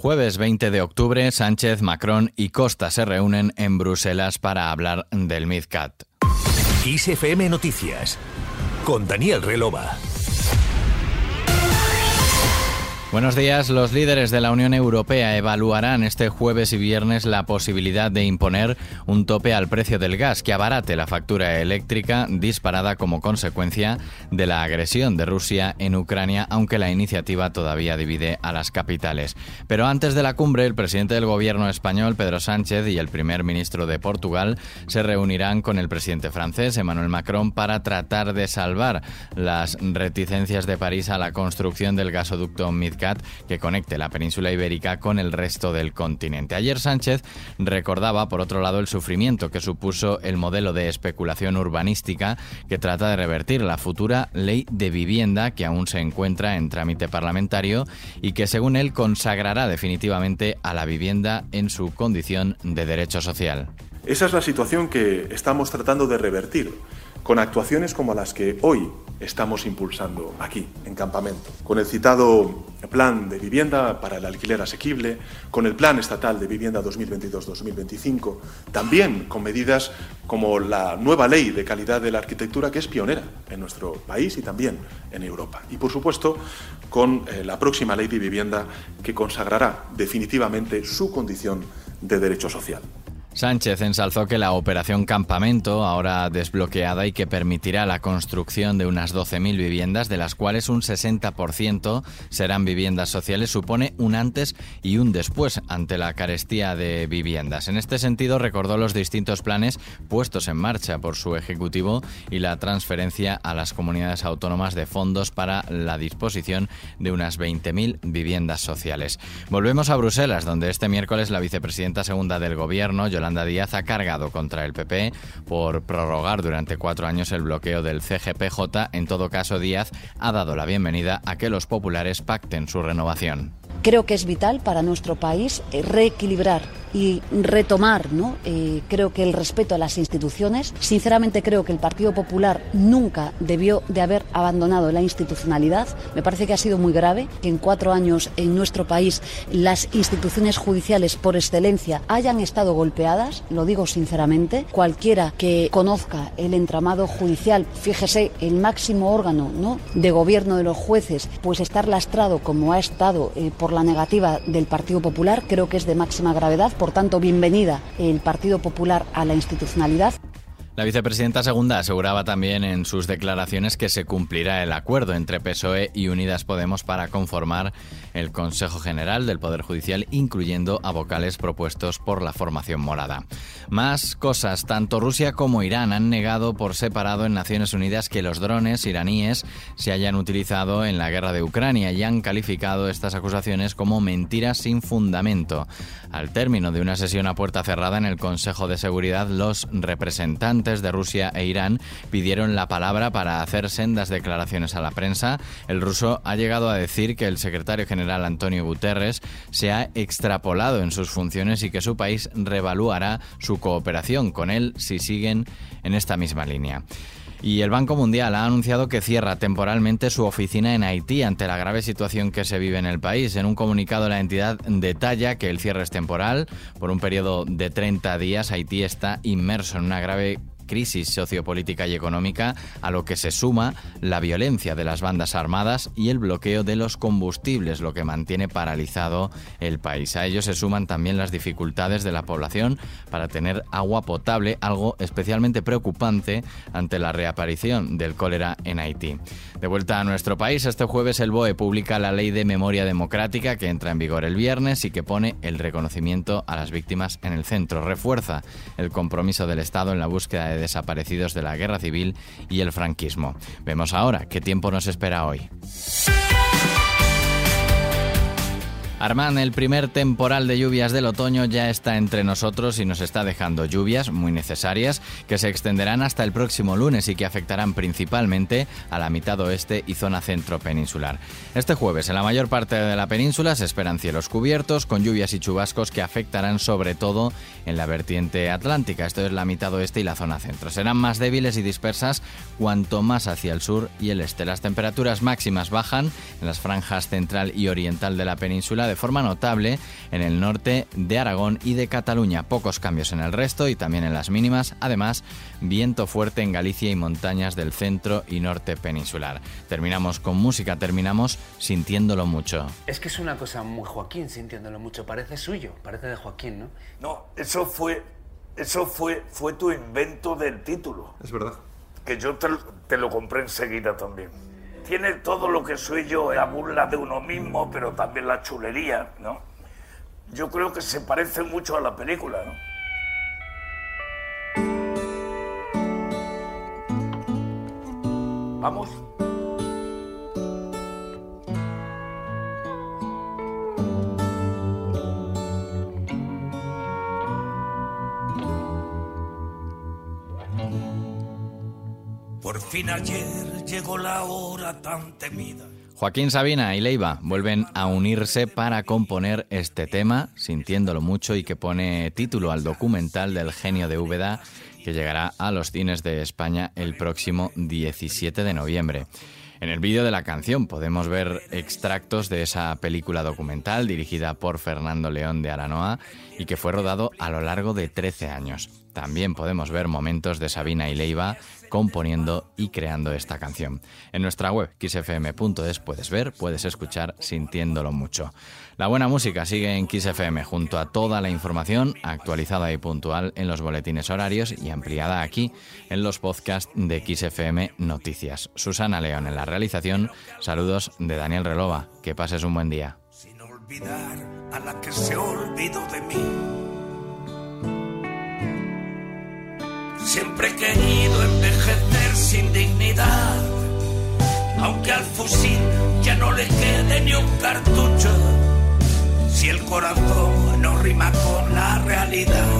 Jueves 20 de octubre, Sánchez, Macron y Costa se reúnen en Bruselas para hablar del MidCat. ISFM Noticias con Daniel Relova. Buenos días. Los líderes de la Unión Europea evaluarán este jueves y viernes la posibilidad de imponer un tope al precio del gas que abarate la factura eléctrica disparada como consecuencia de la agresión de Rusia en Ucrania, aunque la iniciativa todavía divide a las capitales. Pero antes de la cumbre, el presidente del gobierno español, Pedro Sánchez, y el primer ministro de Portugal se reunirán con el presidente francés, Emmanuel Macron, para tratar de salvar las reticencias de París a la construcción del gasoducto Mid que conecte la península ibérica con el resto del continente. Ayer Sánchez recordaba, por otro lado, el sufrimiento que supuso el modelo de especulación urbanística que trata de revertir la futura ley de vivienda que aún se encuentra en trámite parlamentario y que, según él, consagrará definitivamente a la vivienda en su condición de derecho social. Esa es la situación que estamos tratando de revertir con actuaciones como las que hoy estamos impulsando aquí, en Campamento, con el citado Plan de Vivienda para el Alquiler Asequible, con el Plan Estatal de Vivienda 2022-2025, también con medidas como la nueva Ley de Calidad de la Arquitectura, que es pionera en nuestro país y también en Europa. Y, por supuesto, con eh, la próxima Ley de Vivienda, que consagrará definitivamente su condición de derecho social. Sánchez ensalzó que la operación Campamento, ahora desbloqueada y que permitirá la construcción de unas 12.000 viviendas, de las cuales un 60% serán viviendas sociales, supone un antes y un después ante la carestía de viviendas. En este sentido, recordó los distintos planes puestos en marcha por su Ejecutivo y la transferencia a las comunidades autónomas de fondos para la disposición de unas 20.000 viviendas sociales. Volvemos a Bruselas, donde este miércoles la vicepresidenta segunda del Gobierno, Yolanda Díaz ha cargado contra el PP por prorrogar durante cuatro años el bloqueo del CGPJ. En todo caso, Díaz ha dado la bienvenida a que los populares pacten su renovación. Creo que es vital para nuestro país eh, reequilibrar y retomar, ¿no? Eh, creo que el respeto a las instituciones. Sinceramente creo que el Partido Popular nunca debió de haber abandonado la institucionalidad. Me parece que ha sido muy grave que en cuatro años en nuestro país las instituciones judiciales por excelencia hayan estado golpeadas. Lo digo sinceramente. Cualquiera que conozca el entramado judicial, fíjese, el máximo órgano ¿no? de gobierno de los jueces, pues estar lastrado como ha estado eh, por la negativa del Partido Popular, creo que es de máxima gravedad por tanto, bienvenida el Partido Popular a la institucionalidad. La vicepresidenta segunda aseguraba también en sus declaraciones que se cumplirá el acuerdo entre PSOE y Unidas Podemos para conformar el Consejo General del Poder Judicial, incluyendo a vocales propuestos por la formación morada. Más cosas, tanto Rusia como Irán han negado por separado en Naciones Unidas que los drones iraníes se hayan utilizado en la guerra de Ucrania y han calificado estas acusaciones como mentiras sin fundamento. Al término de una sesión a puerta cerrada en el Consejo de Seguridad, los representantes de Rusia e Irán pidieron la palabra para hacer sendas declaraciones a la prensa. El ruso ha llegado a decir que el secretario general Antonio Guterres se ha extrapolado en sus funciones y que su país revaluará su cooperación con él si siguen en esta misma línea. Y el Banco Mundial ha anunciado que cierra temporalmente su oficina en Haití ante la grave situación que se vive en el país. En un comunicado la entidad detalla que el cierre es temporal. Por un periodo de 30 días Haití está inmerso en una grave crisis sociopolítica y económica, a lo que se suma la violencia de las bandas armadas y el bloqueo de los combustibles, lo que mantiene paralizado el país. A ello se suman también las dificultades de la población para tener agua potable, algo especialmente preocupante ante la reaparición del cólera en Haití. De vuelta a nuestro país, este jueves el BOE publica la Ley de Memoria Democrática que entra en vigor el viernes y que pone el reconocimiento a las víctimas en el centro. Refuerza el compromiso del Estado en la búsqueda de desaparecidos de la guerra civil y el franquismo. Vemos ahora qué tiempo nos espera hoy. Armán, el primer temporal de lluvias del otoño ya está entre nosotros y nos está dejando lluvias muy necesarias que se extenderán hasta el próximo lunes y que afectarán principalmente a la mitad oeste y zona centro peninsular. Este jueves en la mayor parte de la península se esperan cielos cubiertos con lluvias y chubascos que afectarán sobre todo en la vertiente atlántica, esto es la mitad oeste y la zona centro. Serán más débiles y dispersas cuanto más hacia el sur y el este. Las temperaturas máximas bajan en las franjas central y oriental de la península de forma notable en el norte de Aragón y de Cataluña. Pocos cambios en el resto y también en las mínimas. Además, viento fuerte en Galicia y montañas del centro y norte peninsular. Terminamos con música, terminamos sintiéndolo mucho. Es que es una cosa muy Joaquín, sintiéndolo mucho. Parece suyo, parece de Joaquín, ¿no? No, eso fue, eso fue, fue tu invento del título. Es verdad. Que yo te, te lo compré enseguida también. Tiene todo lo que soy yo, la burla de uno mismo, pero también la chulería, ¿no? Yo creo que se parece mucho a la película, ¿no? Vamos. Por fin ayer llegó la hora tan temida. Joaquín Sabina y Leiva vuelven a unirse para componer este tema, sintiéndolo mucho y que pone título al documental del genio de Úbeda que llegará a los cines de España el próximo 17 de noviembre. En el vídeo de la canción podemos ver extractos de esa película documental dirigida por Fernando León de Aranoa y que fue rodado a lo largo de 13 años. También podemos ver momentos de Sabina y Leiva componiendo y creando esta canción. En nuestra web xfm.es puedes ver, puedes escuchar sintiéndolo mucho. La buena música sigue en XFM junto a toda la información actualizada y puntual en los boletines horarios y ampliada aquí en los podcasts de XFM Noticias. Susana León en la realización. Saludos de Daniel Relova. Que pases un buen día. Sin olvidar a la que se olvidó de mí. Siempre he querido envejecer sin dignidad, aunque al fusil ya no le quede ni un cartucho. Si el corazón no rima con la realidad.